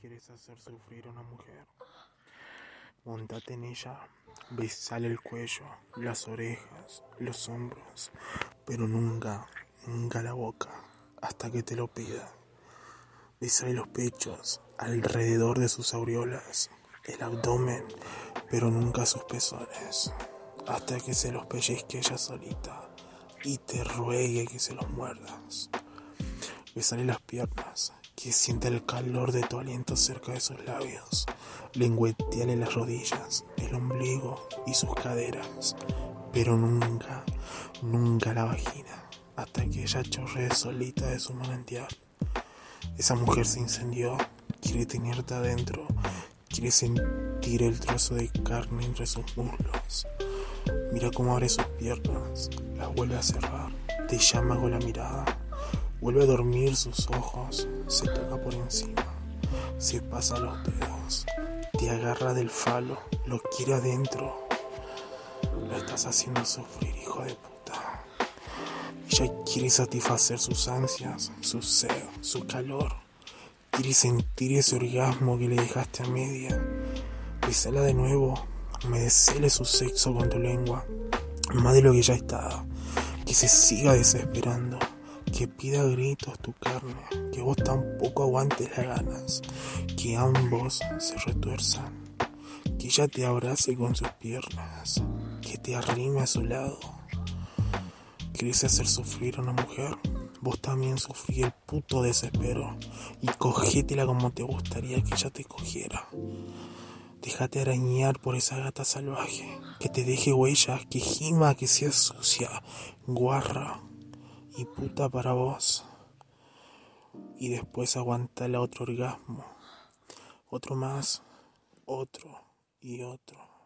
quieres hacer sufrir a una mujer. Montate en ella, besale el cuello, las orejas, los hombros, pero nunca, nunca la boca, hasta que te lo pida. Besale los pechos, alrededor de sus aureolas, el abdomen, pero nunca sus pezones, hasta que se los pellizque ella solita y te ruegue que se los muerdas. Besale las piernas, que sienta el calor de tu aliento cerca de sus labios. Lengüeteale las rodillas, el ombligo y sus caderas, pero nunca, nunca la vagina, hasta que ella chorree solita de su manantial. Esa mujer se incendió, quiere tenerte adentro, quiere sentir el trozo de carne entre sus muslos. Mira cómo abre sus piernas, las vuelve a cerrar, te llama con la mirada Vuelve a dormir sus ojos, se toca por encima, se pasa los dedos, te agarra del falo, lo quiere adentro. La estás haciendo sufrir, hijo de puta. Ella quiere satisfacer sus ansias, su sed, su calor. Quiere sentir ese orgasmo que le dejaste a media. Besala de nuevo, me desele su sexo con tu lengua, más de lo que ya estaba. Que se siga desesperando que pida gritos tu carne, que vos tampoco aguantes las ganas, que ambos se retuerzan, que ella te abrace con sus piernas, que te arrime a su lado. ¿Querés hacer sufrir a una mujer? Vos también sufrí el puto desespero y cogétela como te gustaría que ella te cogiera. Déjate arañar por esa gata salvaje, que te deje huellas, que gima, que sea sucia, guarra, y puta para vos. Y después aguanta el otro orgasmo. Otro más, otro y otro.